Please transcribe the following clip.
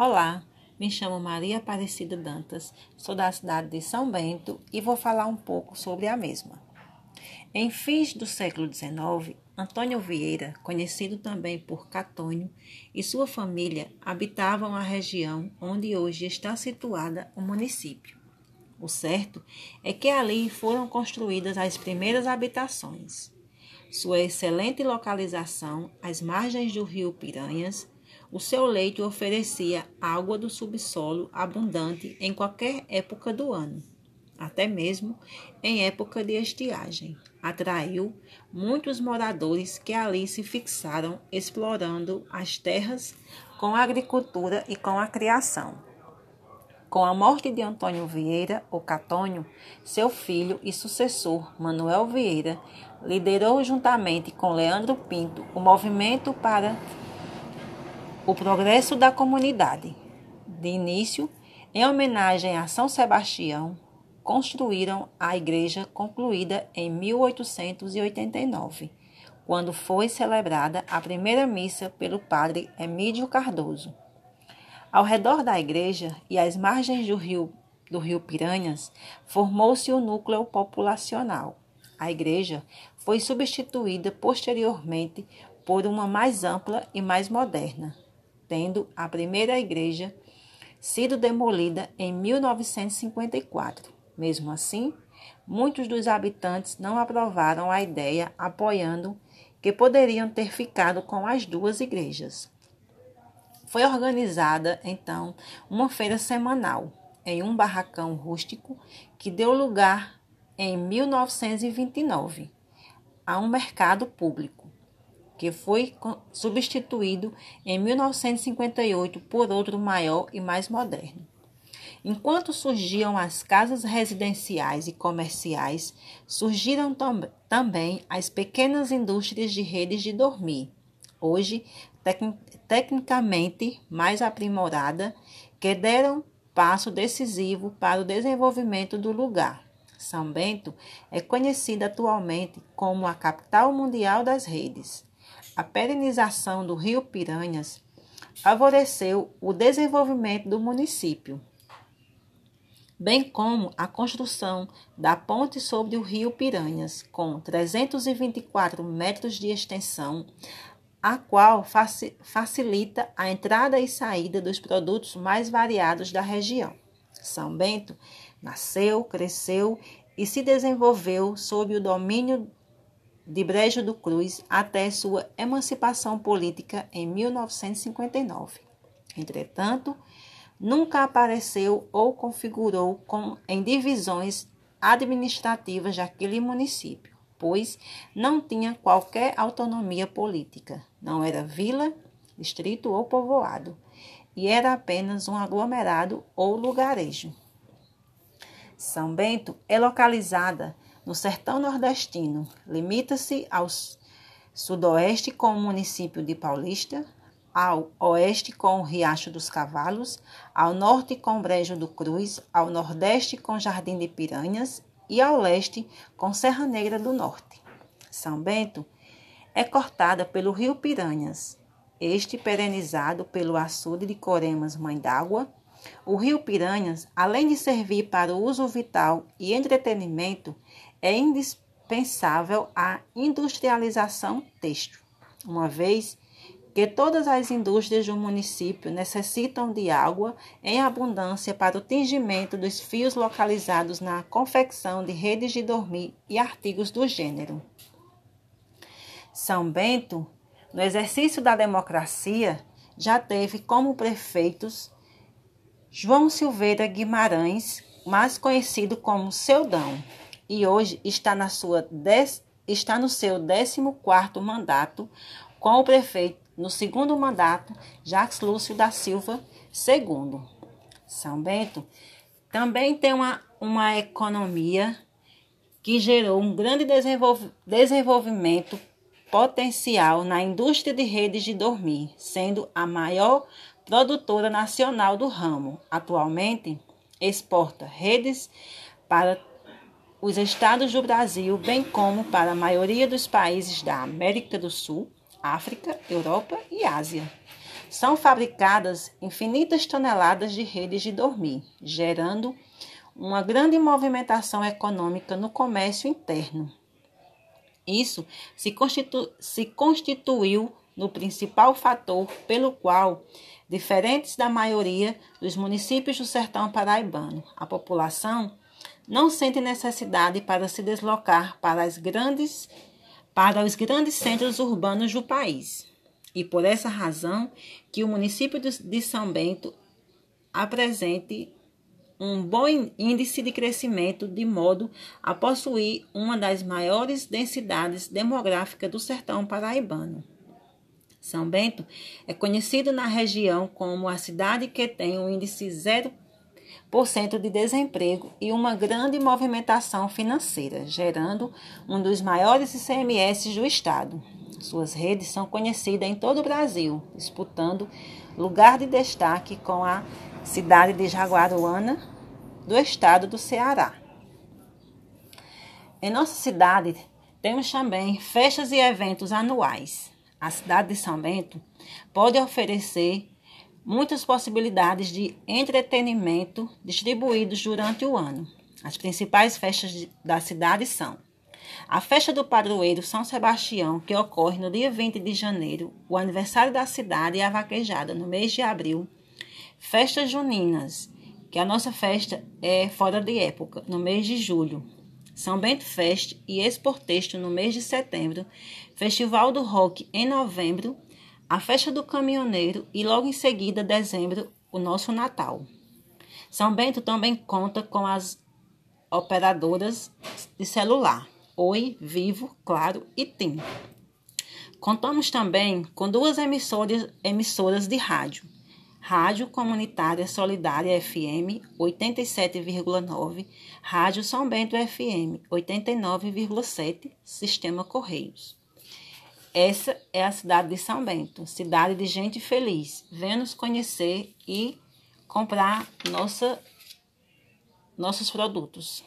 Olá, me chamo Maria Aparecida Dantas, sou da cidade de São Bento e vou falar um pouco sobre a mesma. Em fins do século XIX, Antônio Vieira, conhecido também por Catônio, e sua família habitavam a região onde hoje está situada o município. O certo é que ali foram construídas as primeiras habitações. Sua excelente localização às margens do rio Piranhas o seu leito oferecia água do subsolo abundante em qualquer época do ano, até mesmo em época de estiagem. Atraiu muitos moradores que ali se fixaram explorando as terras com a agricultura e com a criação. Com a morte de Antônio Vieira, o Catônio, seu filho e sucessor, Manuel Vieira, liderou juntamente com Leandro Pinto o movimento para o progresso da comunidade. De início, em homenagem a São Sebastião, construíram a igreja concluída em 1889, quando foi celebrada a primeira missa pelo padre Emílio Cardoso. Ao redor da igreja e às margens do rio, do rio Piranhas, formou-se o núcleo populacional. A igreja foi substituída posteriormente por uma mais ampla e mais moderna, tendo a primeira igreja sido demolida em 1954. Mesmo assim, muitos dos habitantes não aprovaram a ideia, apoiando que poderiam ter ficado com as duas igrejas. Foi organizada, então, uma feira semanal em um barracão rústico que deu lugar, em 1929, a um mercado público que foi substituído em 1958 por outro maior e mais moderno. Enquanto surgiam as casas residenciais e comerciais, surgiram tam também as pequenas indústrias de redes de dormir, hoje tec tecnicamente mais aprimorada, que deram passo decisivo para o desenvolvimento do lugar. São Bento é conhecida atualmente como a capital mundial das redes a perenização do rio Piranhas favoreceu o desenvolvimento do município, bem como a construção da ponte sobre o rio Piranhas, com 324 metros de extensão, a qual facilita a entrada e saída dos produtos mais variados da região. São Bento nasceu, cresceu e se desenvolveu sob o domínio de Brejo do Cruz até sua emancipação política em 1959. Entretanto, nunca apareceu ou configurou com, em divisões administrativas daquele município, pois não tinha qualquer autonomia política, não era vila, distrito ou povoado, e era apenas um aglomerado ou lugarejo. São Bento é localizada no sertão nordestino, limita-se ao sudoeste com o município de Paulista, ao oeste com o Riacho dos Cavalos, ao norte com Brejo do Cruz, ao nordeste com Jardim de Piranhas e ao leste com Serra Negra do Norte. São Bento é cortada pelo rio Piranhas, este perenizado pelo açude de Coremas Mãe d'Água. O rio Piranhas, além de servir para o uso vital e entretenimento, é indispensável a industrialização têxtil, uma vez que todas as indústrias do município necessitam de água em abundância para o tingimento dos fios localizados na confecção de redes de dormir e artigos do gênero. São Bento, no exercício da democracia, já teve como prefeitos João Silveira Guimarães, mais conhecido como Seudão, e hoje está, na sua dez, está no seu 14º mandato com o prefeito no segundo mandato, Jacques Lúcio da Silva II. São Bento também tem uma, uma economia que gerou um grande desenvolv desenvolvimento potencial na indústria de redes de dormir, sendo a maior produtora nacional do ramo. Atualmente, exporta redes para os estados do Brasil, bem como para a maioria dos países da América do Sul, África, Europa e Ásia. são fabricadas infinitas toneladas de redes de dormir, gerando uma grande movimentação econômica no comércio interno. Isso se, constitu se constituiu no principal fator pelo qual, diferentes da maioria dos municípios do sertão paraibano, a população não sente necessidade para se deslocar para as grandes para os grandes centros urbanos do país. E por essa razão que o município de São Bento apresente um bom índice de crescimento, de modo a possuir uma das maiores densidades demográficas do sertão paraibano. São Bento é conhecido na região como a cidade que tem um índice 0% de desemprego e uma grande movimentação financeira, gerando um dos maiores ICMS do estado. Suas redes são conhecidas em todo o Brasil, disputando lugar de destaque com a cidade de Jaguaruana, do estado do Ceará. Em nossa cidade, temos também festas e eventos anuais. A cidade de São Bento pode oferecer muitas possibilidades de entretenimento distribuídos durante o ano. As principais festas da cidade são a festa do padroeiro São Sebastião, que ocorre no dia 20 de janeiro, o aniversário da cidade e a vaquejada no mês de abril, festas juninas, que a nossa festa é fora de época, no mês de julho, São Bento Fest e Exportexto no mês de setembro, Festival do Rock em novembro, a festa do caminhoneiro e logo em seguida, dezembro, o nosso Natal. São Bento também conta com as operadoras de celular. Oi, Vivo, Claro e TIM. Contamos também com duas emissoras, emissoras de rádio. Rádio Comunitária Solidária FM 87,9, Rádio São Bento FM 89,7, Sistema Correios. Essa é a cidade de São Bento, cidade de gente feliz. Venha nos conhecer e comprar nossa, nossos produtos.